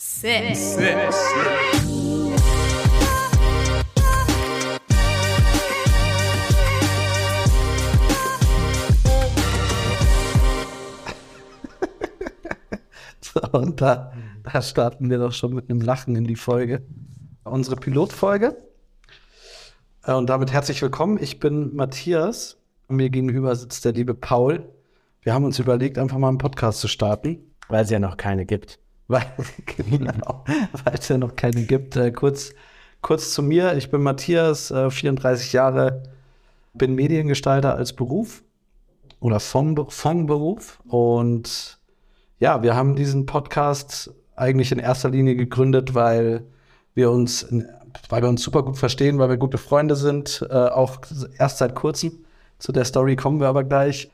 Six. Six. So, und da, da starten wir doch schon mit einem Lachen in die Folge. Unsere Pilotfolge. Äh, Und damit herzlich willkommen. Ich bin Matthias. Mir gegenüber sitzt der liebe Paul. Wir haben uns überlegt, einfach mal einen Podcast zu starten. Weil es ja noch keine gibt. Weil genau, weil es ja noch keine gibt. Äh, kurz, kurz zu mir. Ich bin Matthias, äh, 34 Jahre, bin Mediengestalter als Beruf oder vom, vom Beruf. Und ja, wir haben diesen Podcast eigentlich in erster Linie gegründet, weil wir uns, weil wir uns super gut verstehen, weil wir gute Freunde sind, äh, auch erst seit kurzem. Zu der Story kommen wir aber gleich.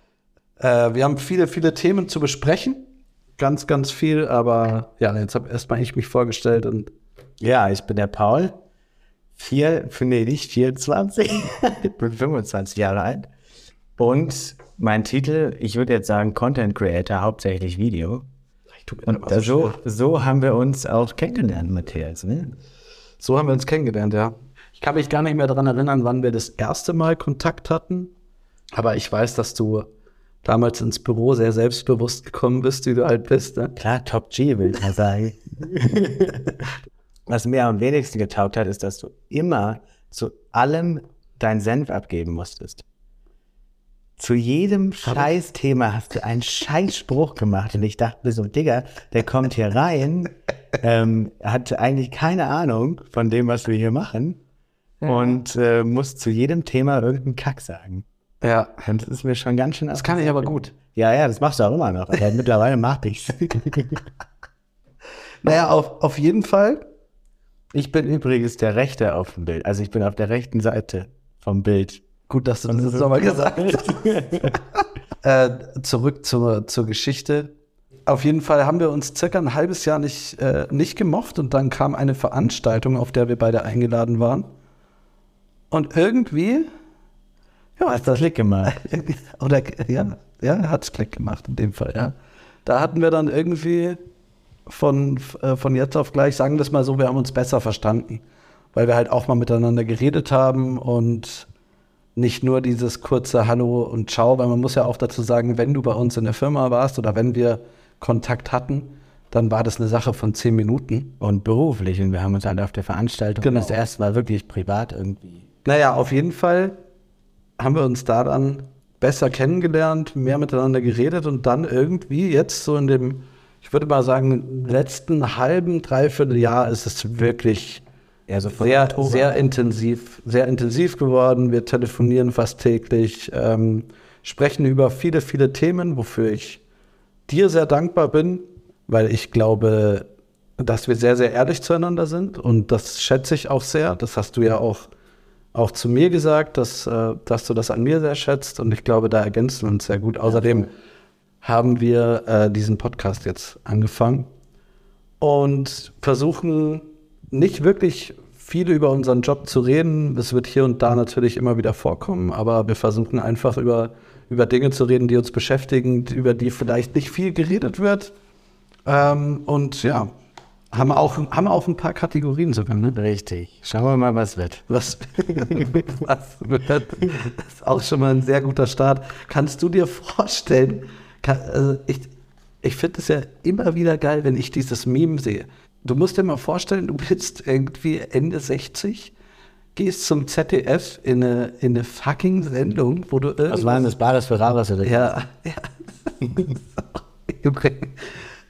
Äh, wir haben viele, viele Themen zu besprechen. Ganz, ganz viel, aber ja, jetzt habe erstmal ich mich vorgestellt und Ja, ich bin der Paul. Vier, nee, nicht 24. ich bin 25 Jahre alt. Und mein Titel, ich würde jetzt sagen Content Creator, hauptsächlich Video. Und da so, so haben wir uns auch kennengelernt, Matthias. Ne? so haben wir uns kennengelernt, ja. Ich kann mich gar nicht mehr daran erinnern, wann wir das erste Mal Kontakt hatten, aber ich weiß, dass du damals ins Büro sehr selbstbewusst gekommen bist, wie du halt bist. Ne? Klar, Top G, will ich mal sagen. Was mir am wenigsten getaugt hat, ist, dass du immer zu allem dein Senf abgeben musstest. Zu jedem Scheißthema hast du einen Scheißspruch gemacht und ich dachte so, Digga, der kommt hier rein, ähm, hat eigentlich keine Ahnung von dem, was wir hier machen und äh, muss zu jedem Thema irgendeinen Kack sagen. Ja, Und das ist mir schon ganz schön. das kann ich aber gut. Ja, ja, das machst du auch immer noch. Aber mittlerweile mach ich's. Naja, auf, auf jeden Fall. Ich bin übrigens der Rechte auf dem Bild. Also ich bin auf der rechten Seite vom Bild. Gut, dass du das jetzt nochmal gesagt hast. äh, zurück zur, zur Geschichte. Auf jeden Fall haben wir uns circa ein halbes Jahr nicht, äh, nicht gemocht und dann kam eine Veranstaltung, auf der wir beide eingeladen waren. Und irgendwie, ja, ist das Klick gemacht. oder ja, ja, hat's Klick gemacht in dem Fall, ja. Da hatten wir dann irgendwie von, äh, von jetzt auf gleich, sagen wir es mal so, wir haben uns besser verstanden, weil wir halt auch mal miteinander geredet haben und nicht nur dieses kurze Hallo und Ciao, weil man muss ja auch dazu sagen, wenn du bei uns in der Firma warst oder wenn wir Kontakt hatten, dann war das eine Sache von zehn Minuten. Und beruflich. Und wir haben uns halt auf der Veranstaltung Genau. das erste Mal wirklich privat irgendwie. Naja, auf jeden Fall haben wir uns da dann besser kennengelernt, mehr miteinander geredet und dann irgendwie jetzt so in dem, ich würde mal sagen, letzten halben, dreiviertel Jahr ist es wirklich Ja, so sehr, Oktober. sehr intensiv, sehr intensiv geworden. Wir telefonieren fast täglich, ähm, sprechen über viele, viele Themen, wofür ich dir sehr dankbar bin, weil ich glaube, dass wir sehr, sehr ehrlich zueinander sind und das schätze ich auch sehr. Das hast du ja auch, auch zu mir gesagt, dass, äh, dass du das an mir sehr schätzt und ich glaube, da ergänzen wir uns sehr gut. Außerdem haben wir äh, diesen Podcast jetzt angefangen und versuchen nicht wirklich viel über unseren Job zu reden. Es wird hier und da natürlich immer wieder vorkommen, aber wir versuchen einfach über, über Dinge zu reden, die uns beschäftigen, über die vielleicht nicht viel geredet wird. Ähm, und ja, haben auch, haben auch ein paar Kategorien sogar, ne? Richtig. Schauen wir mal, was wird. Was, was wird, das ist auch schon mal ein sehr guter Start. Kannst du dir vorstellen, kann, also ich, ich finde es ja immer wieder geil, wenn ich dieses Meme sehe. Du musst dir mal vorstellen, du bist irgendwie Ende 60, gehst zum ZDF in eine, in eine fucking Sendung, wo du Was irgendwas... waren das Bares für Rares oder? Ja, ja.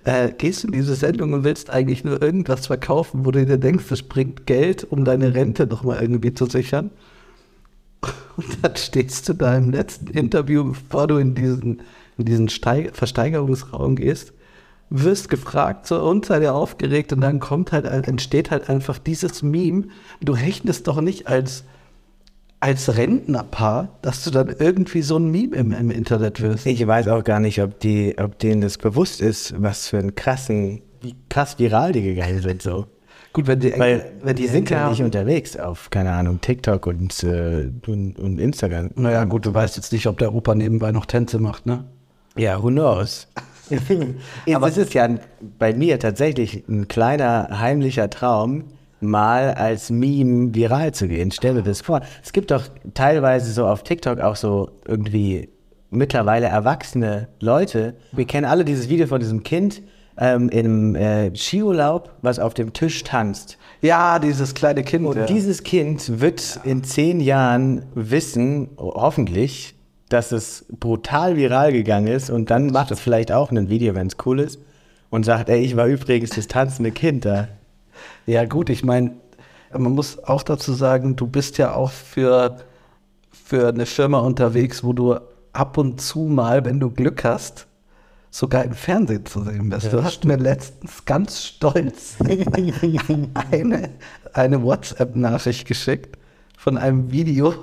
Äh, gehst du in diese Sendung und willst eigentlich nur irgendwas verkaufen, wo du dir denkst, das bringt Geld, um deine Rente nochmal irgendwie zu sichern. Und dann stehst du da im letzten Interview, bevor du in diesen, in diesen Steig Versteigerungsraum gehst, wirst gefragt, so, und seid ihr aufgeregt? Und dann kommt halt, entsteht halt einfach dieses Meme. Du rechnest doch nicht als, als Rentnerpaar, dass du dann irgendwie so ein Meme im, im Internet wirst. Ich weiß auch gar nicht, ob, die, ob denen das bewusst ist, was für einen krassen, wie krass viral die gegangen sind. So. Gut, wenn die, Weil wenn die sind ja nicht unterwegs auf, keine Ahnung, TikTok und, äh, und, und Instagram. Naja, gut, du weißt jetzt nicht, ob der Opa nebenbei noch Tänze macht, ne? Ja, who knows? Aber es ist ja bei mir tatsächlich ein kleiner heimlicher Traum, mal als Meme viral zu gehen. Stell dir das vor. Es gibt doch teilweise so auf TikTok auch so irgendwie mittlerweile erwachsene Leute. Wir kennen alle dieses Video von diesem Kind ähm, im äh, Skiurlaub, was auf dem Tisch tanzt. Ja, dieses kleine Kind. Und ja. dieses Kind wird in zehn Jahren wissen, hoffentlich, dass es brutal viral gegangen ist und dann macht es vielleicht auch ein Video, wenn es cool ist und sagt, ey, ich war übrigens das tanzende Kind da. Ja, gut, ich meine, man muss auch dazu sagen, du bist ja auch für, für eine Firma unterwegs, wo du ab und zu mal, wenn du Glück hast, sogar im Fernsehen zu sehen bist. Ja, du hast mir letztens ganz stolz eine, eine WhatsApp-Nachricht geschickt von einem Video,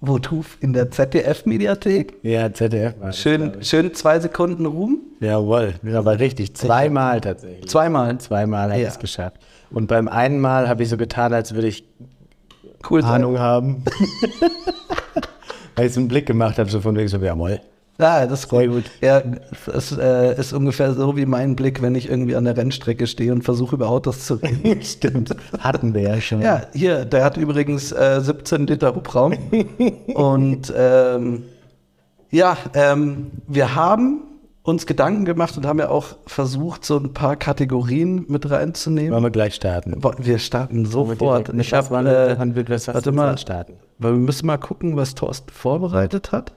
wo du in der ZDF-Mediathek. Ja, ZDF. War schön, das, schön zwei Sekunden Ruhm. Jawohl, aber richtig. Zweimal tatsächlich. Zweimal. Zweimal habe ich es geschafft. Und beim einen Mal habe ich so getan, als würde ich cool Ahnung sein. haben. Weil ich so einen Blick gemacht habe, so von wegen so, ja, moll. Ja, das ist gut. Ja, es äh, ist ungefähr so wie mein Blick, wenn ich irgendwie an der Rennstrecke stehe und versuche über Autos zu reden. Stimmt. Hatten wir ja schon. Ja, hier, der hat übrigens äh, 17 Liter Hubraum. und ähm, ja, ähm, wir haben uns Gedanken gemacht und haben ja auch versucht, so ein paar Kategorien mit reinzunehmen. Wollen wir gleich starten? Wir starten sofort. Ich habe, äh, warte mal, starten. Weil wir müssen mal gucken, was Thorsten vorbereitet hat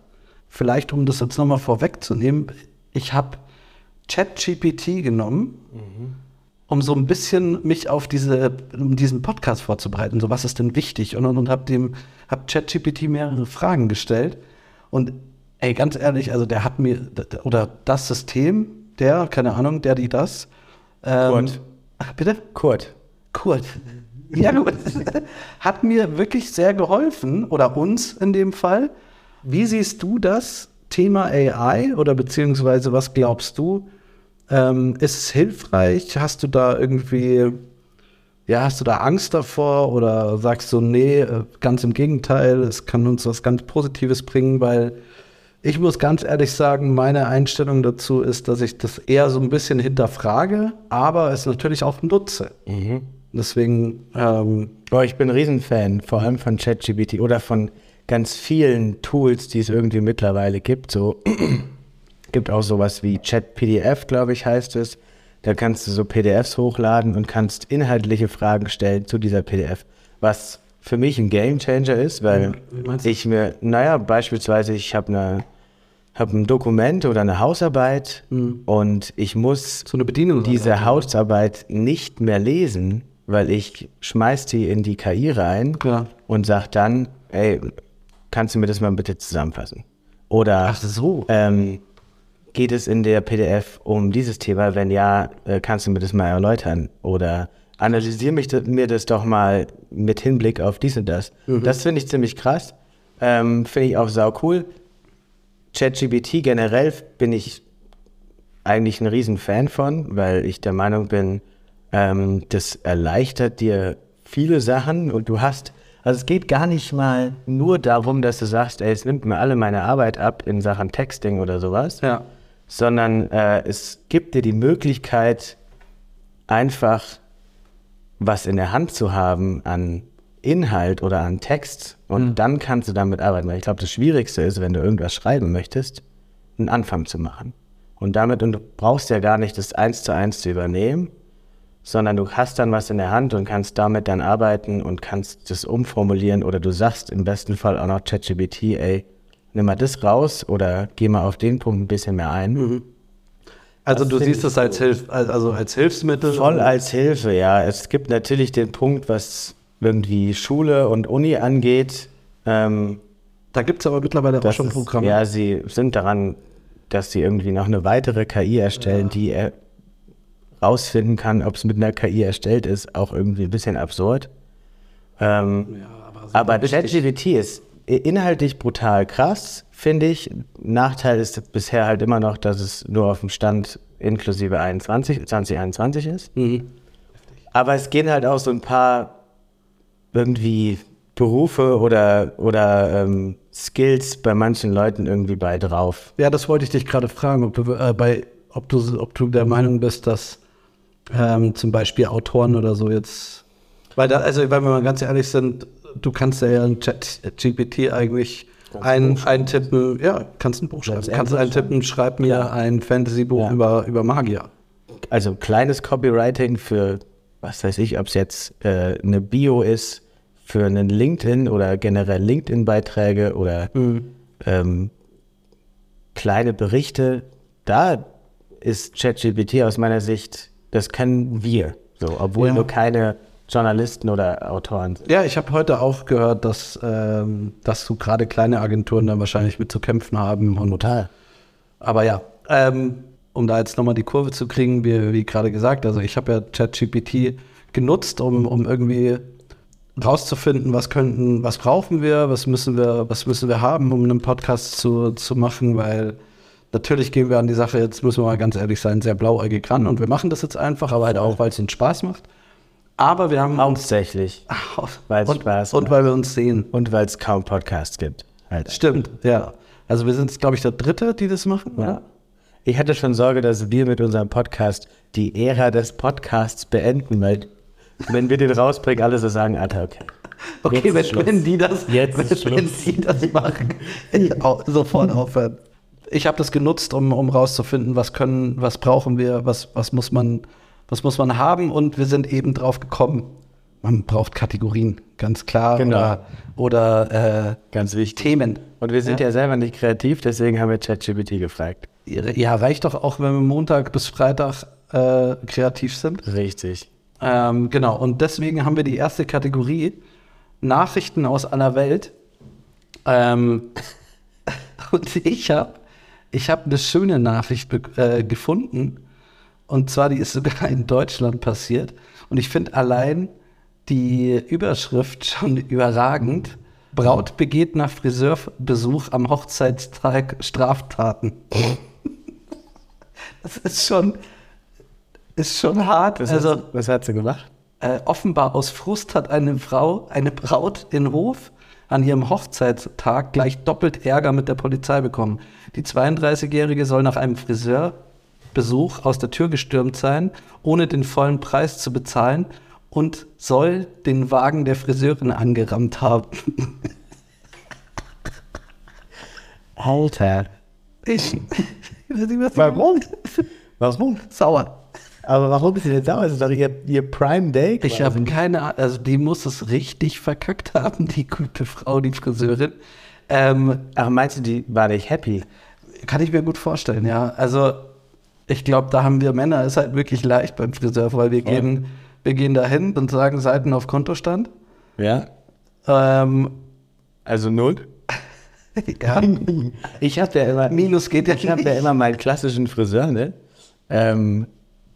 vielleicht um das jetzt nochmal vorwegzunehmen, ich habe ChatGPT genommen, mhm. um so ein bisschen mich auf diese, um diesen Podcast vorzubereiten. So, was ist denn wichtig? Und, und, und habe dem, hab ChatGPT mehrere Fragen gestellt. Und ey, ganz ehrlich, also der hat mir, oder das System, der, keine Ahnung, der, die, das. Ähm, Kurt. Ach, bitte? Kurt. Kurt. Ja, gut. Hat mir wirklich sehr geholfen, oder uns in dem Fall, wie siehst du das Thema AI oder beziehungsweise was glaubst du? Ähm, ist es hilfreich? Hast du da irgendwie, ja, hast du da Angst davor oder sagst du, nee, äh, ganz im Gegenteil, es kann uns was ganz Positives bringen, weil ich muss ganz ehrlich sagen, meine Einstellung dazu ist, dass ich das eher so ein bisschen hinterfrage, aber es natürlich auch nutze. Mhm. Deswegen. Ähm, oh, ich bin ein Riesenfan, vor allem von ChatGPT oder von ganz vielen Tools, die es irgendwie mittlerweile gibt. So gibt auch sowas wie Chat-PDF, glaube ich, heißt es. Da kannst du so PDFs hochladen und kannst inhaltliche Fragen stellen zu dieser PDF. Was für mich ein Gamechanger ist, weil ich mir, naja, beispielsweise, ich habe eine habe ein Dokument oder eine Hausarbeit mhm. und ich muss so diese Hausarbeit nicht mehr lesen, weil ich schmeiß die in die KI rein ja. und sage dann, ey, kannst du mir das mal bitte zusammenfassen? Oder Ach so. Ähm, geht es in der PDF um dieses Thema? Wenn ja, äh, kannst du mir das mal erläutern? Oder analysiere mich, mir das doch mal mit Hinblick auf dies und das. Mhm. Das finde ich ziemlich krass. Ähm, finde ich auch sau cool. ChatGPT generell bin ich eigentlich ein Riesenfan von, weil ich der Meinung bin, ähm, das erleichtert dir viele Sachen und du hast also es geht gar nicht mal nur darum, dass du sagst, ey, es nimmt mir alle meine Arbeit ab in Sachen Texting oder sowas, ja. sondern äh, es gibt dir die Möglichkeit, einfach was in der Hand zu haben an Inhalt oder an Text und mhm. dann kannst du damit arbeiten. Weil ich glaube, das Schwierigste ist, wenn du irgendwas schreiben möchtest, einen Anfang zu machen. Und damit, und du brauchst ja gar nicht das eins zu eins zu übernehmen, sondern du hast dann was in der Hand und kannst damit dann arbeiten und kannst das umformulieren oder du sagst im besten Fall auch noch ChatGPT, ey, nimm mal das raus oder geh mal auf den Punkt ein bisschen mehr ein. Mhm. Also das du siehst es als, Hilf also als Hilfsmittel? Voll als Hilfe, ja. Es gibt natürlich den Punkt, was irgendwie Schule und Uni angeht. Ähm, da gibt es aber mittlerweile auch schon Programme. ja, sie sind daran, dass sie irgendwie noch eine weitere KI erstellen, ja. die er rausfinden kann, ob es mit einer KI erstellt ist, auch irgendwie ein bisschen absurd. Ähm, ja, aber aber ChatGPT ist inhaltlich brutal krass, finde ich. Nachteil ist bisher halt immer noch, dass es nur auf dem Stand inklusive 21, 2021 ist. Mhm. Aber es gehen halt auch so ein paar irgendwie Berufe oder, oder ähm, Skills bei manchen Leuten irgendwie bei drauf. Ja, das wollte ich dich gerade fragen, ob du äh, bei ob du, ob du der Meinung bist, dass ähm, zum Beispiel Autoren oder so jetzt, weil da, also wenn wir mal ganz ehrlich sind, du kannst ja in Chat GPT eigentlich ein, eintippen, ja, kannst ein Buch schreiben. Kannst eintippen, schreib mir Ja. ein Fantasy-Buch Ja. über, über Magier. Also kleines Copywriting für, was weiß ich, ob es jetzt äh, eine Bio ist, für einen LinkedIn oder generell LinkedIn-Beiträge oder ähm, kleine Berichte. Da ist ChatGPT aus meiner Sicht, das können wir. So, obwohl Ja. nur keine Journalisten oder Autoren sind. Ja, ich habe heute auch gehört, dass, ähm, dass so gerade kleine Agenturen da wahrscheinlich mit zu kämpfen haben. Und, Total. aber ja, ähm, um da jetzt nochmal die Kurve zu kriegen, wie, wie gerade gesagt, also ich habe ja ChatGPT genutzt, um, um irgendwie rauszufinden, was könnten, was brauchen wir, was müssen wir, was müssen wir haben, um einen Podcast zu, zu machen, weil natürlich gehen wir an die Sache, jetzt müssen wir mal ganz ehrlich sein, sehr blauäugig ran und wir machen das jetzt einfach, aber halt auch, weil es uns Spaß macht. Aber wir haben Hauptsächlich. Weil's und, Spaß und macht. weil wir uns sehen. Und weil es kaum Podcasts gibt. Halt. Stimmt, ja. Also wir sind, glaube ich, der Dritte, die das machen. Ja. Ich hatte schon Sorge, dass wir mit unserem Podcast die Ära des Podcasts beenden, weil wenn wir den rausbringen, alle so sagen, Alter, okay. Okay, wenn, wenn die das, Jetzt wenn, wenn die das machen, sofort aufhören. Ich habe das genutzt, um, um rauszufinden, was können, was brauchen wir, was, was muss man, was muss man haben und wir sind eben drauf gekommen. Man braucht Kategorien, ganz klar. Genau. Oder, oder äh, Ganz wichtig. Themen. Und wir sind ja. selber nicht kreativ, deswegen haben wir ChatGPT gefragt. Ja, reicht doch auch, wenn wir Montag bis Freitag äh, kreativ sind. Richtig. Ähm, genau, und deswegen haben wir die erste Kategorie Nachrichten aus aller Welt. Ähm, und ich habe ich hab eine schöne Nachricht äh, gefunden. Und zwar, die ist sogar in Deutschland passiert. Und ich finde allein die Überschrift schon überragend. Braut begeht nach Friseurbesuch am Hochzeitstag Straftaten. Das ist schon, ist schon hart. Was, also, hat, was hat sie gemacht? äh, offenbar aus Frust hat eine Frau, eine Braut in Hof an ihrem Hochzeitstag gleich doppelt Ärger mit der Polizei bekommen. Die 32-Jährige soll nach einem Friseurbesuch aus der Tür gestürmt sein, ohne den vollen Preis zu bezahlen und soll den Wagen der Friseurin angerammt haben. Alter. Ich, Warum? Warum? Sauer. Aber warum ist sie denn sauer? Das ist doch ihr, ihr Prime Day. Ich habe keine Ahnung, also die muss es richtig verkackt haben, die gute Frau, die Friseurin. Ähm, Ach, meinst du, die war nicht happy? Kann ich mir gut vorstellen, ja. Also ich glaube, da haben wir Männer, ist halt wirklich leicht beim Friseur, weil wir gehen, wir gehen da hin und sagen Seiten auf Kontostand. Ja. Ähm, Also null? ja, Ich habe ja immer. Minus geht ja Ich habe ja immer meinen klassischen Friseur, ne? Ähm,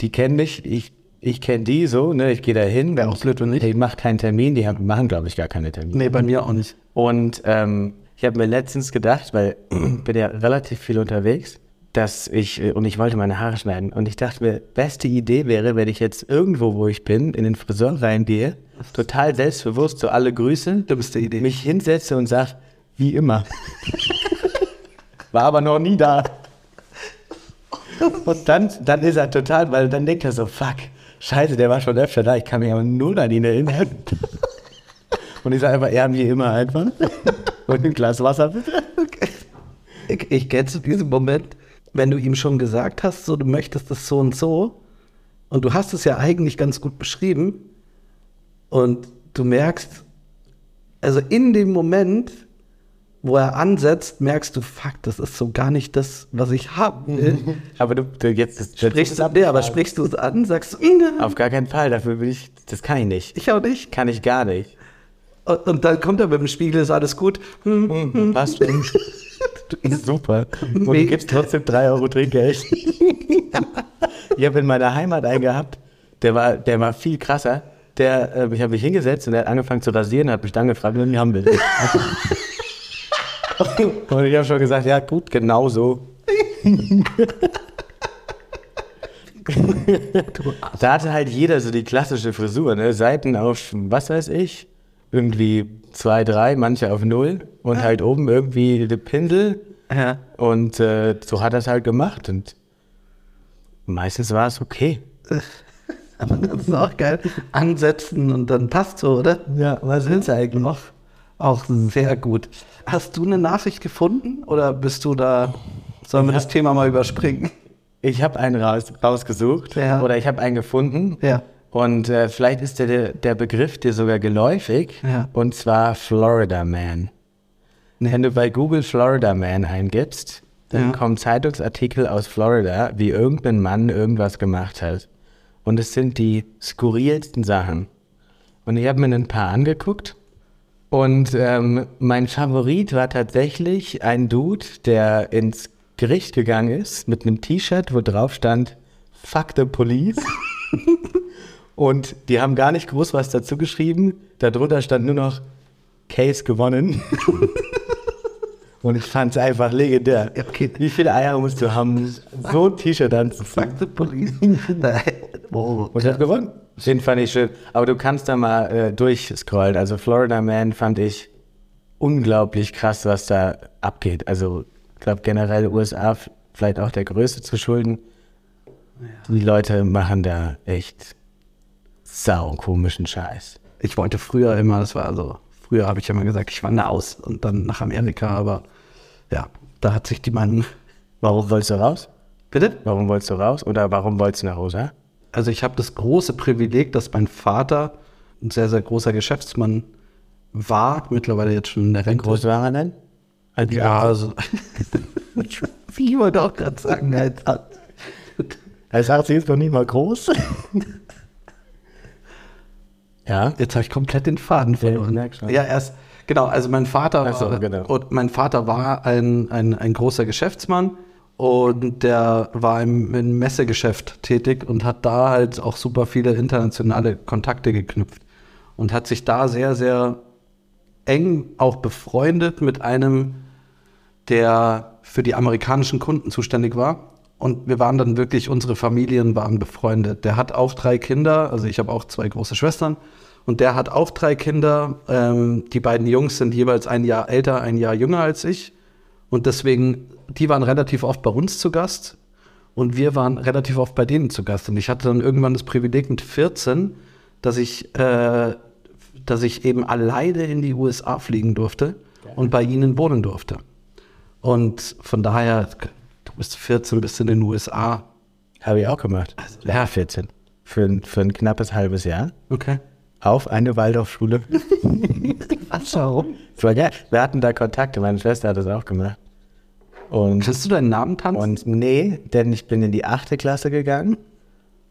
die kennen mich, ich, ich kenne die so, ne? Ich gehe da hin. Wäre auch blöd, wenn nicht. Die macht keinen Termin, die haben, machen, glaube ich, gar keine Termine. Nee, bei mir auch nicht. Und ähm, ich habe mir letztens gedacht, weil bin ja relativ viel unterwegs, dass ich, äh, und ich wollte meine Haare schneiden. Und ich dachte mir, beste Idee wäre, wenn ich jetzt irgendwo, wo ich bin, in den Friseur reingehe, total selbstbewusst, so alle Grüße, Dümmste Idee. mich hinsetze und sage, wie immer. War aber noch nie da. Und dann, dann ist er total, weil dann denkt er so, fuck, scheiße, der war schon öfter da, ich kann mich aber null an ihn erinnern. Und ich sage einfach, ja, wie immer einfach. Und ein Glas Wasser bitte. Ich, ich kenne zu diesem Moment, wenn du ihm schon gesagt hast, so du möchtest das so und so, und du hast es ja eigentlich ganz gut beschrieben, und du merkst, also in dem Moment, wo er ansetzt, merkst du, fuck, das ist so gar nicht das, was ich haben will. Aber du, du jetzt das, Sprichst das du, nee, aber sprichst du es an, sagst du, "Mm, Auf gar keinen Fall, dafür bin ich, das kann ich nicht. ich auch nicht. Kann ich gar nicht. Und, und dann kommt er mit dem Spiegel, ist alles gut. Hm, hm. Was? Super. Und du gibst trotzdem 3 Euro Trinkgeld. ich habe in meiner Heimat einen gehabt, der war, der war viel krasser. Der, äh, ich habe mich hingesetzt und der hat angefangen zu rasieren, hat mich dann gefragt, wie haben will. und ich habe schon gesagt, ja gut, genau so. da hatte halt jeder so die klassische Frisur, ne? Seiten auf, was weiß ich, irgendwie zwei, drei, manche auf null und halt oben irgendwie der Pinsel. Ja. Und äh, so hat er es halt gemacht. Und Meistens war es okay. Aber das ist auch geil. Ansetzen und dann passt so, oder? Ja, was sind eigentlich? Auch, auch sehr gut. Hast du eine Nachricht gefunden oder bist du da, sollen wir das Thema mal überspringen? Ich habe einen raus, rausgesucht Ja. oder ich habe einen gefunden. Ja. Und äh, vielleicht ist der, der Begriff dir sogar geläufig. Ja. Und zwar Florida Man. Wenn du bei Google Florida Man eingibst, dann kommen Zeitungsartikel aus Florida, wie irgendein Mann irgendwas gemacht hat. Und es sind die skurrilsten Sachen. Und ich habe mir ein paar angeguckt. Und ähm, mein Favorit war tatsächlich ein Dude, der ins Gericht gegangen ist mit einem T-Shirt, wo drauf stand, Fuck the Police. Und die haben gar nicht groß was dazu geschrieben. Darunter stand nur noch Case gewonnen. Und ich fand es einfach legendär. Okay. Wie viele Eier musst du haben, so ein T-Shirt anzuziehen? Fuck the police. oh. Und hat gewonnen. Den fand ich schön. Aber du kannst da mal äh, durchscrollen. Also Florida Man fand ich unglaublich krass, was da abgeht. Also ich glaube generell USA vielleicht auch der Größe zu schulden. Die Leute machen da echt sau komischen Scheiß. Ich wollte früher immer, das war so, früher habe ich immer gesagt, ich wandere aus und dann nach Amerika, aber ja, da hat sich die Meinung. Warum wolltest du raus? Bitte? Warum wolltest du raus? Oder warum wolltest du nach USA? Also ich habe das große Privileg, dass mein Vater ein sehr, sehr großer Geschäftsmann war, mittlerweile jetzt schon in der Rente. Groß war er denn? Als- Ja, also. Wie wollte auch gerade sagen, halt. Als 80 ist noch nicht mal groß. ja. Jetzt habe ich komplett den Faden ich verloren. Ja, erst, genau, also mein Vater, so, war, genau. und mein Vater war ein, ein, ein großer Geschäftsmann und der war im, im Messegeschäft tätig und hat da halt auch super viele internationale Kontakte geknüpft und hat sich da sehr, sehr eng auch befreundet mit einem, der für die amerikanischen Kunden zuständig war. Und wir waren dann wirklich, unsere Familien waren befreundet. Der hat auch drei Kinder, also ich habe auch zwei große Schwestern. Und der hat auch drei Kinder. Ähm, die beiden Jungs sind jeweils ein Jahr älter, ein Jahr jünger als ich. Und deswegen, die waren relativ oft bei uns zu Gast. Und wir waren relativ oft bei denen zu Gast. Und ich hatte dann irgendwann das Privileg mit 14, dass ich, äh, dass ich eben alleine in die USA fliegen durfte und bei ihnen wohnen durfte. Und von daher, du bist 14, bist in den USA. Habe ich auch gemacht. ja, 14. Für, ein- für ein knappes halbes Jahr. Okay. Auf eine Waldorfschule. Was, warum? War geil. Wir hatten da Kontakte. Meine Schwester hat das auch gemacht. Und, Kannst du deinen Namen tanzen? und nee, denn ich bin in die achte Klasse gegangen.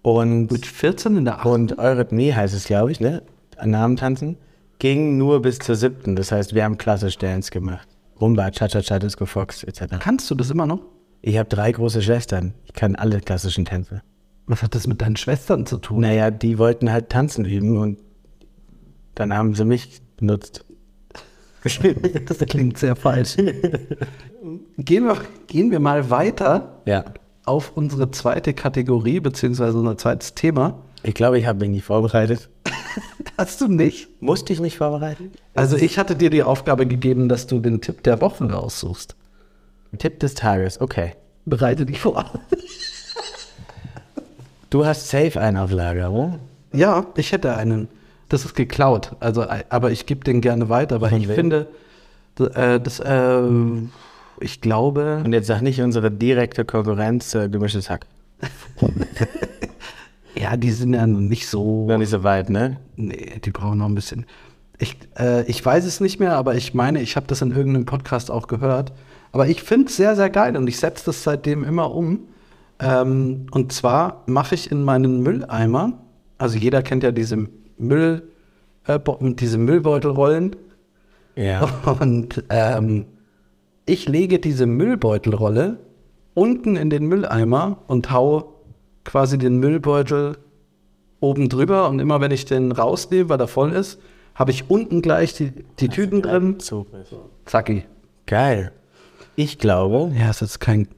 Und, mit 14 in der 8. und Eurythmie heißt es, glaube ich, ne? Namen tanzen. Ging nur bis zur siebten. Das heißt, wir haben klassisch Dance gemacht. Rumba, Cha-Cha-Cha, Disco Fox, etc. Kannst du das immer noch? Ich habe drei große Schwestern. Ich kann alle klassischen Tänze. Was hat das mit deinen Schwestern zu tun? Naja, die wollten halt tanzen üben und dann haben sie mich benutzt. Das klingt sehr falsch. gehen, wir, gehen wir mal weiter Ja. auf unsere zweite Kategorie, beziehungsweise unser zweites Thema. Ich glaube, ich habe mich nicht vorbereitet. Hast du nicht? Musste ich mich vorbereiten? Also ich hatte dir die Aufgabe gegeben, dass du den Tipp der Woche raussuchst. Tipp des Tages, okay. Bereite dich vor. Du hast safe einen auf Lager, oder? Ja, ich hätte einen. Das ist geklaut. Also, aber ich gebe den gerne weiter, weil Von ich wem? finde, d- äh, das, äh, ich glaube, Und jetzt sag nicht unsere direkte Konkurrenz, äh, gemischtes Hack. ja, die sind ja noch nicht so. Noch nicht so weit, ne? Nee, die brauchen noch ein bisschen. Ich, äh, ich weiß es nicht mehr, aber ich meine, ich habe das in irgendeinem Podcast auch gehört. Aber ich finde es sehr, sehr geil und ich setze das seitdem immer um. Ähm, und zwar mache ich in meinen Mülleimer, also jeder kennt ja diese Müll, äh, diese Müllbeutelrollen. Ja. Und ähm, ich lege diese Müllbeutelrolle unten in den Mülleimer und hau quasi den Müllbeutel oben drüber. Und immer wenn ich den rausnehme, weil er voll ist, habe ich unten gleich die, die Tüten drin. Zugriff. Zacki. Geil. Ich glaube, Ja, ist jetzt kein,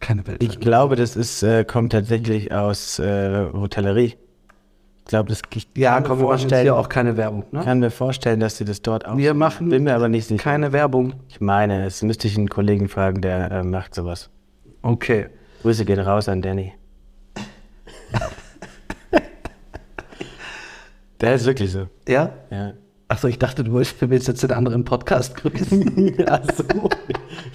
keine Welt. ich glaube, das ist, äh, kommt tatsächlich aus äh, Hotellerie glaube, das ich ja, kann komm, mir vorstellen. Ja, auch keine Werbung. Ne? Kann mir vorstellen, dass sie das dort auch. Wir machen. Bin mir aber nicht sicher. Keine Werbung. Ich meine, es müsste ich einen Kollegen fragen, der äh, macht sowas. Okay. Grüße gehen raus an Danny. der ist wirklich so. Ja? Ja. Achso, ich dachte, du willst jetzt den anderen Podcast grüßen. Achso.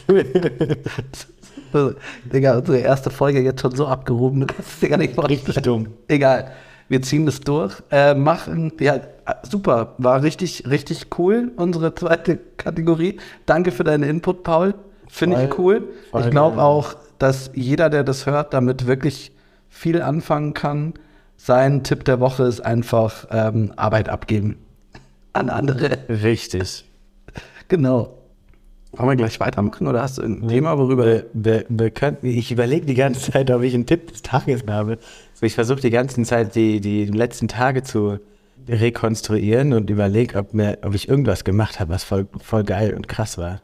Digga, unsere erste Folge jetzt schon so abgehoben. Das ist ja gar nicht Richtig dumm. Egal wir ziehen das durch. Äh, machen, ja, super, war richtig, richtig cool, unsere zweite Kategorie. Danke für deinen Input, Paul. Finde ich cool. voll Ich glaube auch, dass jeder, der das hört, damit wirklich viel anfangen kann. Sein Tipp der Woche ist einfach ähm, Arbeit abgeben an andere. richtig. Genau. Wollen wir gleich weitermachen oder hast du ein Thema, worüber Wir, wir, wir könnten, ich überlege die ganze Zeit, ob ich einen Tipp des Tages habe. Ich versuche die ganze Zeit, die, die letzten Tage zu rekonstruieren und überlege, ob, mir- ob ich irgendwas gemacht habe, was voll, voll geil und krass war.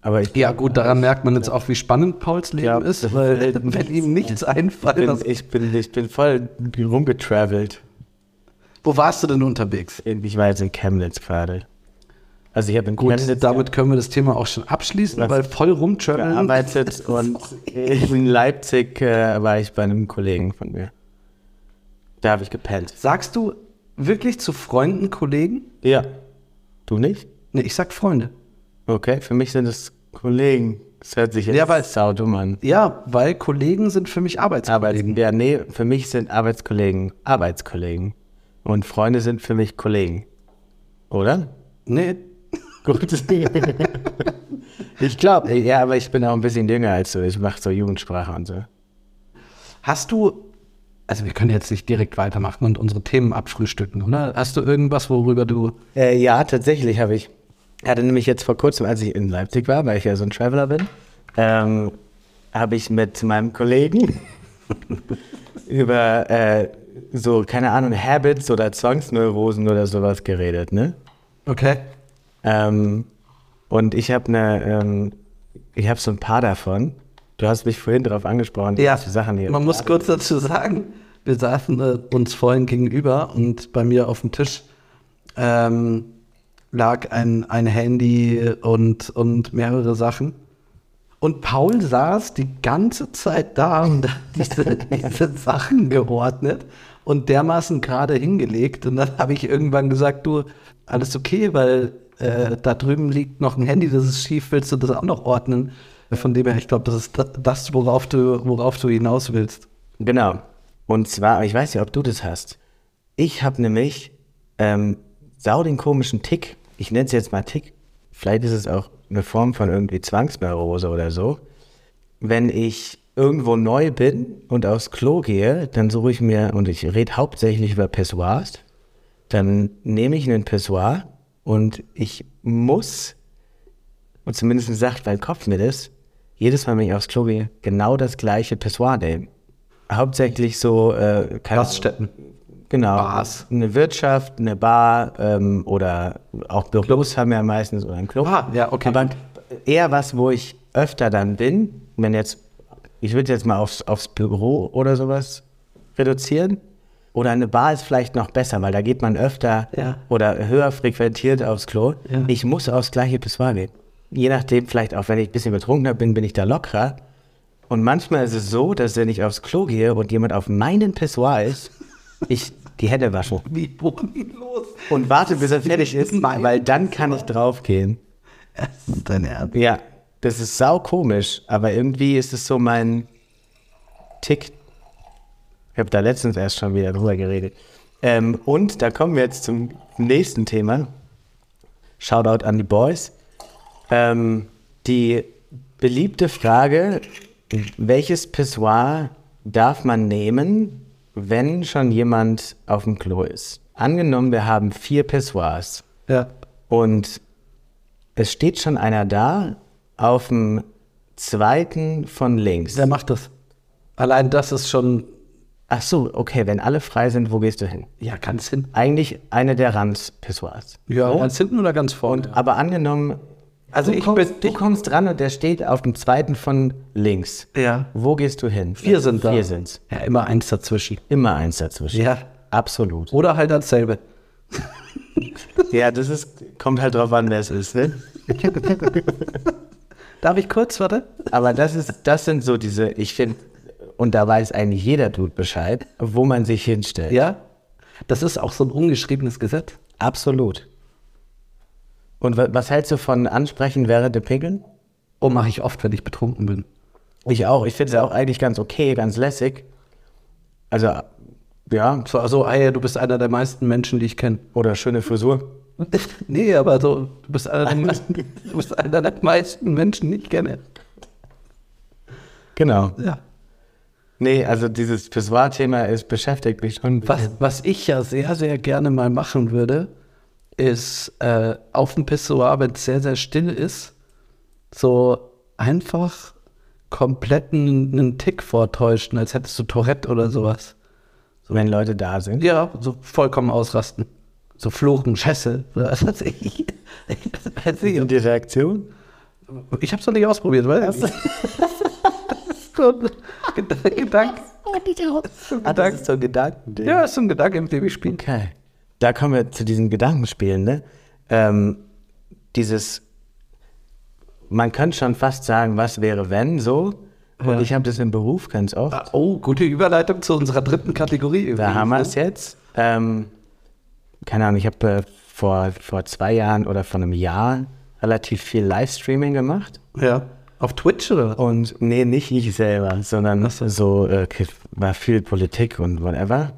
Aber ich, Ja, gut, daran merkt man jetzt auch, wie spannend Pauls Leben Ja. ist, weil wenn ihm nichts einfällt. bin, das- ich, bin, ich bin voll rumgetravelt. Wo warst du denn unterwegs? Ich war jetzt in Chemnitz gerade. Also ich habe in Gut, Chemnitz damit können wir das Thema auch schon abschließen, weil voll rumtraveln. gearbeitet und in Leipzig äh, war ich bei einem Kollegen von mir. Da habe ich gepennt. Sagst du wirklich zu Freunden, Kollegen? Ja. Du nicht? Nee, ich sag Freunde. Okay, für mich sind es Kollegen. Das hört sich jetzt Ja, weil- saudumm an. Ja, weil Kollegen sind für mich Arbeits Arbeitskollegen. ja, nee, für mich sind Arbeitskollegen Arbeitskollegen. Und Freunde sind für mich Kollegen. Oder? Nee, Gut. ich glaube, ja, aber ich bin auch ein bisschen jünger als du. Ich mache so Jugendsprache und so. hast du, also wir können jetzt nicht direkt weitermachen und unsere Themen abfrühstücken, oder? Hast du irgendwas, worüber du, Äh, ja, tatsächlich habe ich. Hatte nämlich jetzt vor kurzem, als ich in Leipzig war, weil ich ja so ein Traveler bin, ähm, habe ich mit meinem Kollegen über äh, so, keine Ahnung, Habits oder Zwangsneurosen oder sowas geredet, ne? okay? Ähm, und ich habe eine, ähm, ich habe so ein paar davon. Du hast mich vorhin darauf angesprochen, Ja, welche Sachen hier. man muss kurz dazu sagen, wir saßen äh, uns vorhin gegenüber und bei mir auf dem Tisch ähm, lag ein, ein Handy und, und mehrere Sachen. Und Paul saß die ganze Zeit da und hat diese, diese Sachen geordnet und dermaßen gerade hingelegt. Und dann habe ich irgendwann gesagt, du, alles okay, weil äh, da drüben liegt noch ein Handy, das ist schief, willst du das auch noch ordnen? Von dem her, ich glaube, das ist da- das, worauf du, worauf du hinaus willst. Genau. Und zwar, ich weiß nicht, ob du das hast. Ich habe nämlich ähm, sau den komischen Tick. Ich nenne es jetzt mal Tick. Vielleicht ist es auch eine Form von irgendwie Zwangsneurose oder so. Wenn ich irgendwo neu bin und aufs Klo gehe, dann suche ich mir, und ich rede hauptsächlich über Pessoirs, dann nehme ich einen Pessoir und ich muss, und zumindest sagt mein Kopf mir das, jedes Mal, wenn ich aufs Klo gehe, genau das gleiche Pessoir nehmen. Hauptsächlich so, äh, keine Raststätten. Genau. Bars. Eine Wirtschaft, eine Bar ähm, oder auch Büros haben ja meistens oder ein Club. Ah, ja, okay. Aber eher was, wo ich öfter dann bin, wenn jetzt, ich würde jetzt mal aufs, aufs Büro oder sowas reduzieren. Oder eine Bar ist vielleicht noch besser, weil da geht man öfter Ja. oder höher frequentiert aufs Klo. Ja. Ich muss aufs gleiche Pissoir gehen. Je nachdem, vielleicht auch wenn ich ein bisschen betrunkener bin, bin ich da lockerer. Und manchmal ist es so, dass wenn ich aufs Klo gehe und jemand auf meinen Pissoir ist, ich die Hände wasche Wie bodenlos. und warte, bis er fertig ist, weil dann kann ich draufgehen. Das ist dein Ernst. Ja, das ist sau komisch, aber irgendwie ist es so mein Tick. Ich habe da letztens erst schon wieder drüber geredet. Ähm, und da kommen wir jetzt zum nächsten Thema. Shoutout an die Boys. Ähm, die beliebte Frage, welches Pissoir darf man nehmen, wenn schon jemand auf dem Klo ist? Angenommen, wir haben vier Pissoirs. Ja. Und es steht schon einer da auf dem zweiten von links. Wer macht das? Allein das ist schon, Ach so, okay, wenn alle frei sind, wo gehst du hin? ja, ganz hinten. Eigentlich eine der Randpissoirs. Ja, ganz hinten oder ganz vorne? Aber angenommen, Also du, ich kommst, du kommst dran und der steht auf dem zweiten von links. Ja. Wo gehst du hin? Vier sind da. Vier sind's. Ja, immer eins dazwischen. Immer eins dazwischen. Ja. Absolut. Oder halt dasselbe. Ja, das ist, kommt halt drauf an, wer es ist. Ne? Darf ich kurz, warte? Aber das ist, das sind so diese, ich finde, und da weiß eigentlich jeder tut Bescheid, wo man sich hinstellt. Ja. Das ist auch so ein ungeschriebenes Gesetz. Absolut. Und wa- was hältst du von Ansprechen während dem Pinkeln? Oh, mache ich oft, wenn ich betrunken bin. Ich auch. Ich finde es auch eigentlich ganz okay, ganz lässig. Also, ja, So, also, ah ja, du bist einer der meisten Menschen, die ich kenne. oder schöne Frisur. Nee, aber so, du bist einer der meisten, du bist einer der meisten Menschen, die ich kenne. Genau. Ja. Nee, also dieses Pissoir-Thema ist beschäftigt mich schon. Was, was ich ja sehr, sehr gerne mal machen würde, ist äh, auf dem Pissoir, wenn es sehr, sehr still ist, so einfach komplett einen, Tick vortäuschen, als hättest du Tourette oder sowas. wenn Leute da sind. Ja, so vollkommen ausrasten. So fluchen, Scheiße. oder Was weiß ich. Weiß ich. Und die Reaktion? Ich hab's noch nicht ausprobiert, weißt du? so. Ah, das ist so ein Gedanken. Ja, ist so ein Gedanke, mit dem ich spiele. Okay. Da kommen wir zu diesen Gedankenspielen, ne? Ähm, dieses, man könnte schon fast sagen, was wäre, wenn, so. Und Ja. ich habe das im Beruf ganz oft. Oh, gute Überleitung zu unserer dritten Kategorie. Da haben wir ne? es jetzt. Ähm, keine Ahnung, ich habe äh, vor, vor zwei Jahren oder vor einem Jahr relativ viel Livestreaming gemacht. Ja. Auf Twitch oder? Und nee, nicht ich selber, sondern so. so, äh, war viel Politik und whatever.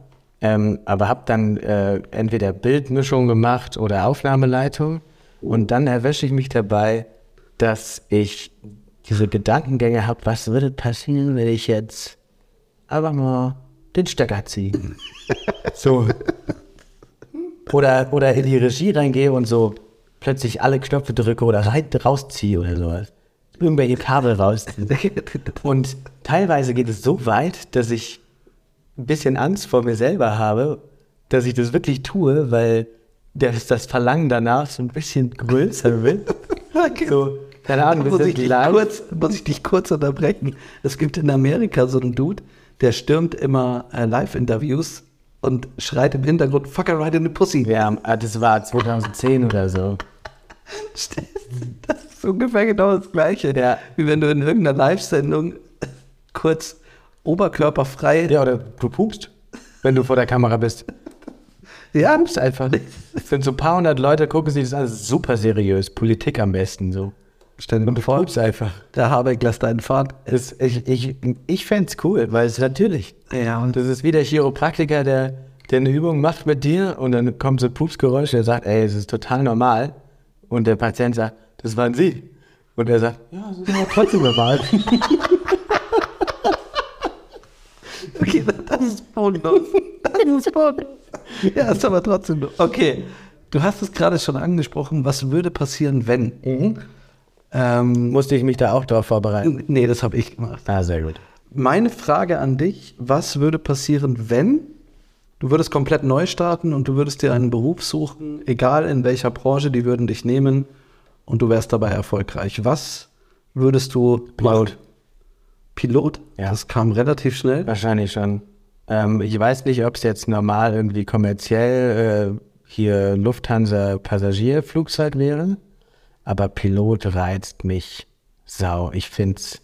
Ähm, aber habe dann äh, entweder Bildmischung gemacht oder Aufnahmeleitung. Und dann erwische ich mich dabei, dass ich diese Gedankengänge habe, was würde passieren, wenn ich jetzt einfach mal den Stecker ziehe. so. Oder, oder in die Regie reingehe und so plötzlich alle Knöpfe drücke oder rein, rausziehe oder sowas. Irgendwelche Kabel rausziehe. Und teilweise geht es so weit, dass ich ein bisschen Angst vor mir selber habe, dass ich das wirklich tue, weil das, das Verlangen danach so ein bisschen größer wird. So, keine Ahnung, muss, ich kurz, muss ich dich kurz unterbrechen. Es gibt in Amerika so einen Dude, der stürmt immer äh, Live-Interviews und schreit im Hintergrund, fuck her right in the pussy. Haben, ah, das war 2010 oder so. Das ist ungefähr genau das Gleiche. Ja. Wie wenn du in irgendeiner Live-Sendung kurz oberkörperfrei. Ja, oder du pupst, wenn du vor der Kamera bist. Ja, Pupst einfach. Es sind so ein paar hundert Leute, gucken sich das an, das ist super seriös. Politik am besten so. stell dir Und mal du vor, pupst einfach. der Habeck lässt einen fahren. Das, ich ich, ich fände es cool, weil es natürlich. Ja, und Das ist wie der Chiropraktiker, der, der eine Übung macht mit dir und dann kommt so ein Pupsgeräusch, der sagt, ey, es ist total normal. Und der Patient sagt, das waren Sie. Und er sagt, ja, es ist aber trotzdem normal. Okay, das ist bodenlos. Das ist bodenlos. Ja, ist aber trotzdem. doof. Okay, du hast es gerade schon angesprochen. Was würde passieren, wenn? Ähm, Musste ich mich da auch drauf vorbereiten. nee, das habe ich gemacht. Ah, sehr gut. Meine Frage an dich: Was würde passieren, wenn du würdest komplett neu starten und du würdest dir einen Beruf suchen, egal in welcher Branche, die würden dich nehmen und du wärst dabei erfolgreich? Was würdest du machen? Pilot? Ja. Das kam relativ schnell. Wahrscheinlich schon. Ähm, ich weiß nicht, ob es jetzt normal irgendwie kommerziell äh, hier Lufthansa-Passagierflugzeug wäre, aber Pilot reizt mich sau. Ich find's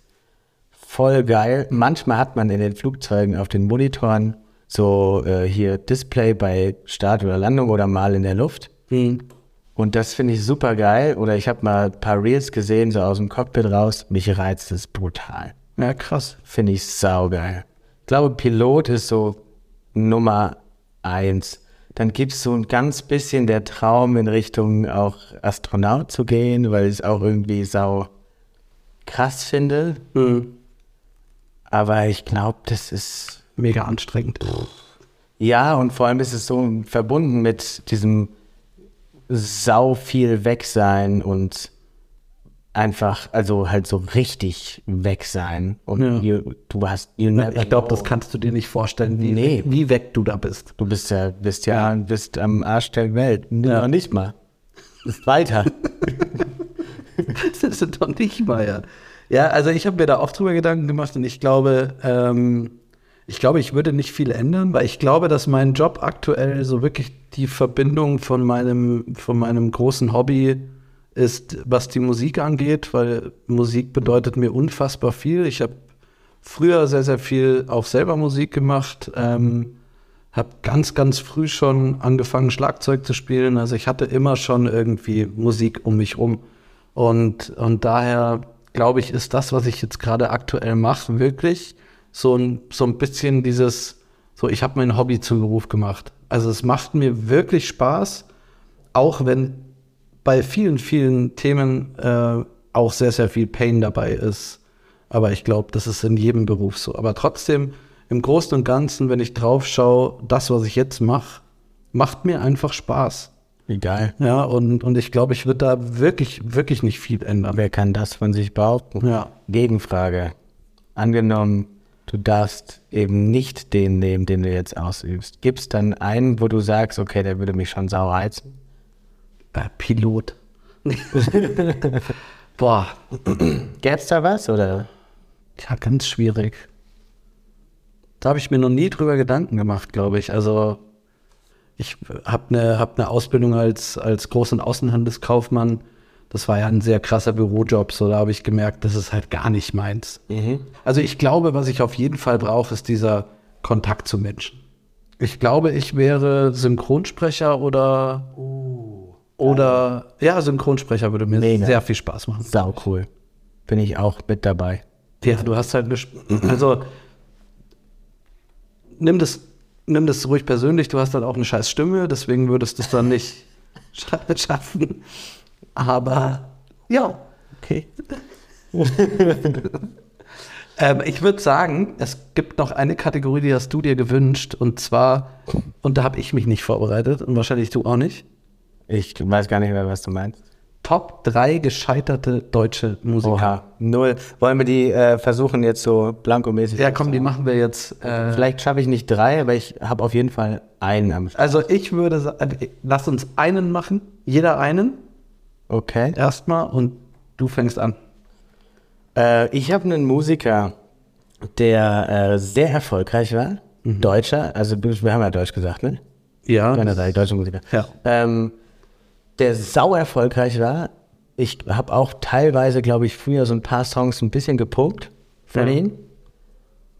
voll geil. Manchmal hat man in den Flugzeugen auf den Monitoren so äh, hier Display bei Start oder Landung oder mal in der Luft. Hm. Und das finde ich super geil. Oder ich habe mal ein paar Reels gesehen, so aus dem Cockpit raus. Mich reizt es brutal. Ja, krass. Finde ich saugeil. Ich glaube, Pilot ist so Nummer eins. Dann gibt es so ein ganz bisschen der Traum in Richtung auch Astronaut zu gehen, weil ich es auch irgendwie sau krass finde. Hm. Aber ich glaube, das ist Mega anstrengend. ja, und vor allem ist es so verbunden mit diesem sau viel weg sein und einfach, also halt so richtig weg sein. Und Ja. you, du hast, Ich glaube, das kannst du dir nicht vorstellen, wie, Nee. wie weg du da bist. Du bist ja, bist ja, bist am Arsch der Welt. Ja. Noch nicht mal. Weiter. Das sind doch nicht mal, ja. Ja, also ich habe mir da auch drüber Gedanken gemacht und ich glaube, ähm, ich glaube, ich würde nicht viel ändern, weil ich glaube, dass mein Job aktuell so wirklich die Verbindung von meinem, von meinem großen Hobby ist, was die Musik angeht, weil Musik bedeutet mir unfassbar viel. Ich habe früher sehr, sehr viel auch selber Musik gemacht, ähm, habe ganz, ganz früh schon angefangen, Schlagzeug zu spielen. Also ich hatte immer schon irgendwie Musik um mich rum. Und, und daher glaube ich, ist das, was ich jetzt gerade aktuell mache, wirklich so ein, so ein bisschen dieses, so ich habe mein Hobby zum Beruf gemacht. Also es macht mir wirklich Spaß, auch wenn bei vielen, vielen Themen äh, auch sehr, sehr viel Pain dabei ist. Aber ich glaube, das ist in jedem Beruf so. Aber trotzdem, im Großen und Ganzen, wenn ich drauf schaue, das, was ich jetzt mache, macht mir einfach Spaß. Geil. Ja, und, und ich glaube, ich würde da wirklich, wirklich nicht viel ändern. Wer kann das von sich behaupten? Ja. Gegenfrage. Angenommen, du darfst eben nicht den nehmen, den du jetzt ausübst. Gibt es dann einen, wo du sagst, okay, der würde mich schon sauer reizen? Äh, Pilot. Boah, Gäbe es da was? Oder? ja, ganz schwierig. Da habe ich mir noch nie drüber Gedanken gemacht, glaube ich. Also ich habe eine hab ne Ausbildung als, als Groß- und Außenhandelskaufmann. Das war ja ein sehr krasser Bürojob. So, da habe ich gemerkt, das ist halt gar nicht meins. Also ich glaube, was ich auf jeden Fall brauche, ist dieser Kontakt zu Menschen. Ich glaube, ich wäre Synchronsprecher oder oder ja, Synchronsprecher würde mir Mega. sehr viel Spaß machen. Sau cool. Bin ich auch mit dabei. Ja, du hast halt eine, also nimm das, nimm das ruhig persönlich, du hast halt auch eine scheiß Stimme, deswegen würdest du es dann nicht scha schaffen. Aber ja, Okay. ähm, ich würde sagen, es gibt noch eine Kategorie, die hast du dir gewünscht, und zwar, und da habe ich mich nicht vorbereitet und wahrscheinlich du auch nicht, Ich weiß gar nicht mehr, was du meinst. Top 3 gescheiterte deutsche Musiker. Oha, null. Wollen wir die äh, versuchen jetzt so blankomäßig? Ja, komm, die machen wir jetzt. Äh, Vielleicht schaffe ich nicht drei, aber ich habe auf jeden Fall einen am Start. also ich würde sagen, lass uns einen machen, jeder einen. Okay. erstmal und du fängst an. Äh, ich habe einen Musiker, der äh, sehr erfolgreich war. Deutscher, also wir haben ja Deutsch gesagt, ne? Ja. Generell, deutsche Musiker. Ja. Ähm, der sau erfolgreich war. Ich habe auch teilweise, glaube ich, früher so ein paar Songs ein bisschen gepumpt von Ja. ihm.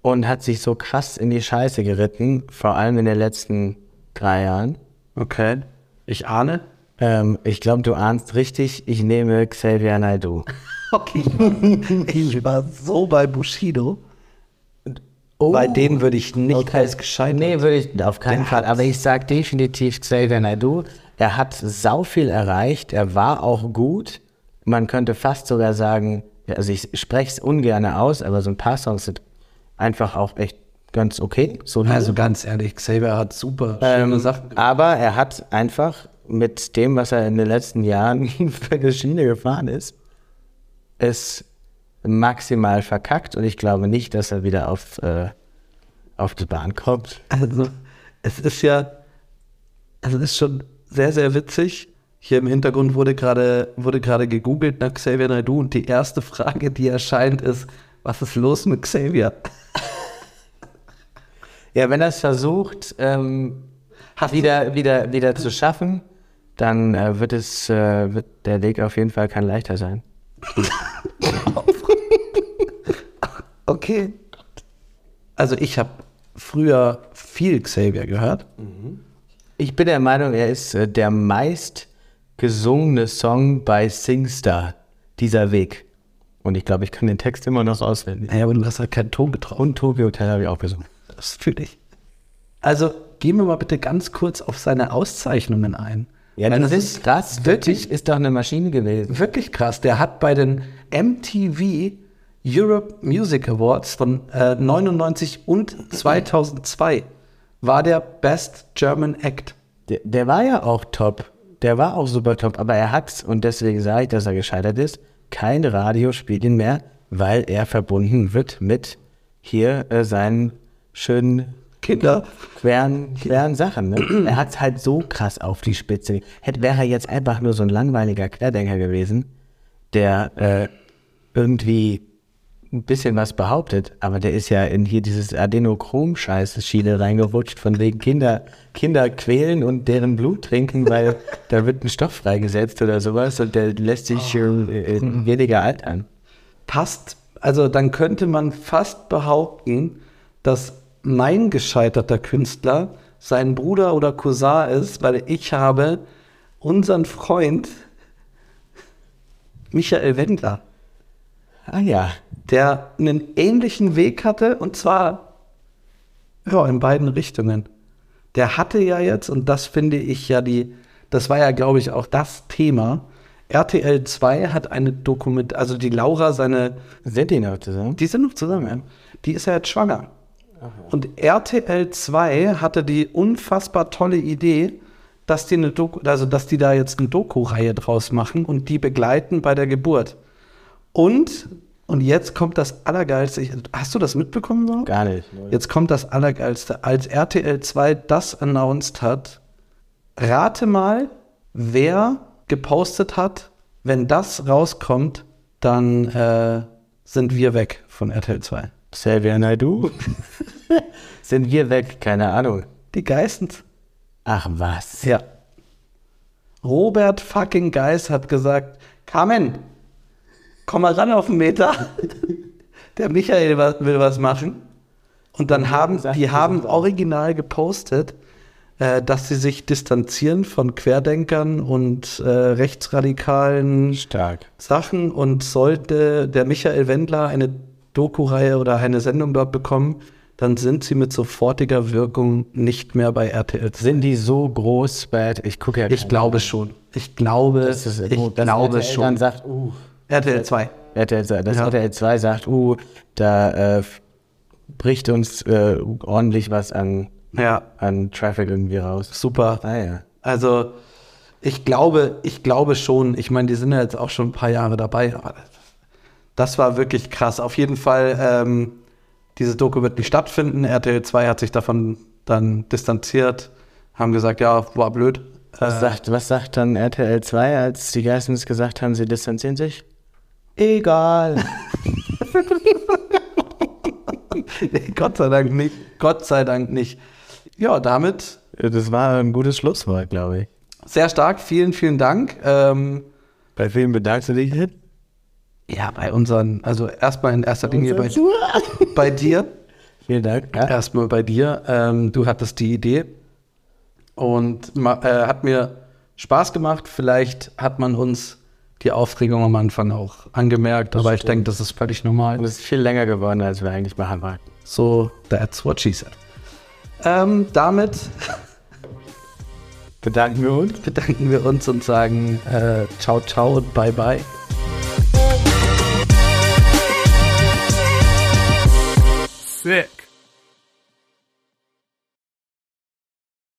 Und hat sich so krass in die Scheiße geritten, vor allem in den letzten drei Jahren. Okay. Ich ahne. Ähm, ich glaube, du ahnst richtig, ich nehme Xavier Naidoo. Okay. ich war so bei Bushido. Oh. Bei denen würde ich nicht Okay. als gescheitert. Nee, würde ich auf keinen Fall. Aber ich sag definitiv Xavier Naidoo. Er hat sau viel erreicht. Er war auch gut. Man könnte fast sogar sagen, also ich spreche es ungern aus, aber so ein paar Songs sind einfach auch echt ganz okay. So Also ganz ehrlich, Xavier hat super schöne ähm, Sachen. aber er hat einfach mit dem, was er in den letzten Jahren für eine Schiene gefahren ist, es maximal verkackt und ich glaube nicht, dass er wieder auf, äh, auf die Bahn kommt. Also, es ist ja, also es ist schon sehr, sehr witzig. Hier im Hintergrund wurde gerade wurde gerade gegoogelt nach Xavier Naidoo und die erste Frage, die erscheint, ist, was ist los mit Xavier? Ja, wenn er es versucht, ähm, wieder, wieder, wieder zu schaffen, dann äh, wird es, äh, wird der Weg auf jeden Fall kein leichter sein. Okay. Also ich habe früher viel Xavier gehört. Ich bin der Meinung, er ist äh, der meist gesungene Song bei Singstar, dieser Weg. Und ich glaube, ich kann den Text immer noch auswendig. Naja, aber du hast halt keinen Ton getroffen. Und Tokyo Hotel habe ich auch gesungen. Das fühle ich. Also gehen wir mal bitte ganz kurz auf seine Auszeichnungen ein. Ja, Weil das ist krass. Wirklich ist doch eine Maschine gewesen. wirklich krass. Der hat bei den MTV Europe Music Awards von äh, 99 und 2002 war der Best German Act. Der, der war ja auch top. Der war auch super top. Aber er hat, und deswegen sage ich, dass er gescheitert ist, kein Radio spielt ihn mehr, weil er verbunden wird mit hier äh, seinen schönen Kinder. queren, queren Sachen. Ne? er hat halt so krass auf die Spitze. Hätte wäre er jetzt einfach nur so ein langweiliger Querdenker gewesen, der äh, irgendwie ein bisschen was behauptet, aber der ist ja in hier dieses Adenochrom-Scheiße-Schiene reingerutscht, von wegen Kinder, Kinder quälen und deren Blut trinken, weil da wird ein Stoff freigesetzt oder sowas und der lässt sich äh, äh, weniger altern. Passt. Also dann könnte man fast behaupten, dass mein gescheiterter Künstler sein Bruder oder Cousin ist, weil ich habe unseren Freund Michael Wendler, Ah ja. Der einen ähnlichen Weg hatte und zwar ja, in beiden Richtungen. Der hatte ja jetzt, und das finde ich ja die, das war ja, glaube ich, auch das Thema. RTL 2 hat eine Dokument, also die Laura, seine, Sind die noch zusammen? die sind noch zusammen, ja. Die ist ja jetzt schwanger. Und RTL 2 hatte die unfassbar tolle Idee, dass die eine Doku, also dass die da jetzt eine Doku-Reihe draus machen und die begleiten bei der Geburt. Und, und jetzt kommt das Allergeilste. Hast du das mitbekommen überhaupt? Gar nicht. Jetzt kommt das Allergeilste. Als RTL 2 das announced hat, rate mal, wer gepostet hat, wenn das rauskommt, dann äh, sind wir weg von RTL 2. Xavier Naidoo? Sind wir weg? Keine Ahnung. Die Geistens. Ach was. Ja. Robert fucking Geist hat gesagt, Carmen, komm mal ran auf den Meter. Der Michael will was machen. Und dann haben, die haben original gepostet, äh, dass sie sich distanzieren von Querdenkern und äh, rechtsradikalen Stark. Sachen und sollte der Michael Wendler eine Doku-Reihe oder eine Sendung dort bekommen, dann sind sie mit sofortiger Wirkung nicht mehr bei RTL. Sind die so groß bei Ich gucke ja Ich glaube schon. Ich glaube, Das ist ich dass glaube RTL schon. Dann sagt, uh, RTL 2. RTL, 2, dass Ja. RTL 2 sagt, uh, da äh, bricht uns äh, ordentlich was an, Ja, an Traffic irgendwie raus. super. Ah ja. Also ich glaube, ich glaube schon. Ich meine, die sind ja jetzt auch schon ein paar Jahre dabei, aber das war wirklich krass. Auf jeden Fall, ähm, diese Doku wird nicht stattfinden. RTL 2 hat sich davon dann distanziert, haben gesagt, ja, war blöd. Was, Äh, sagt, was sagt dann RTL 2, als die Geistens gesagt haben, sie distanzieren sich? Egal. nee, Gott sei Dank nicht. Gott sei Dank nicht. Ja, damit Das war ein gutes Schlusswort, glaube ich. sehr stark. Vielen, vielen Dank. Ähm, Bei wem bedankst du dich hin? ja, bei unseren, also erstmal in erster Linie bei, bei dir. Vielen Dank. Ja. Erstmal bei dir. Ähm, du hattest die Idee und äh, hat mir Spaß gemacht. Vielleicht hat man uns die Aufregung am Anfang auch angemerkt, aber ich denke, das ist völlig normal. Und es ist viel länger geworden, als wir eigentlich machen wollten. So, that's what she said. Ähm, damit Bedanken wir uns. bedanken wir uns und sagen äh, ciao, ciao und bye, bye. Sick.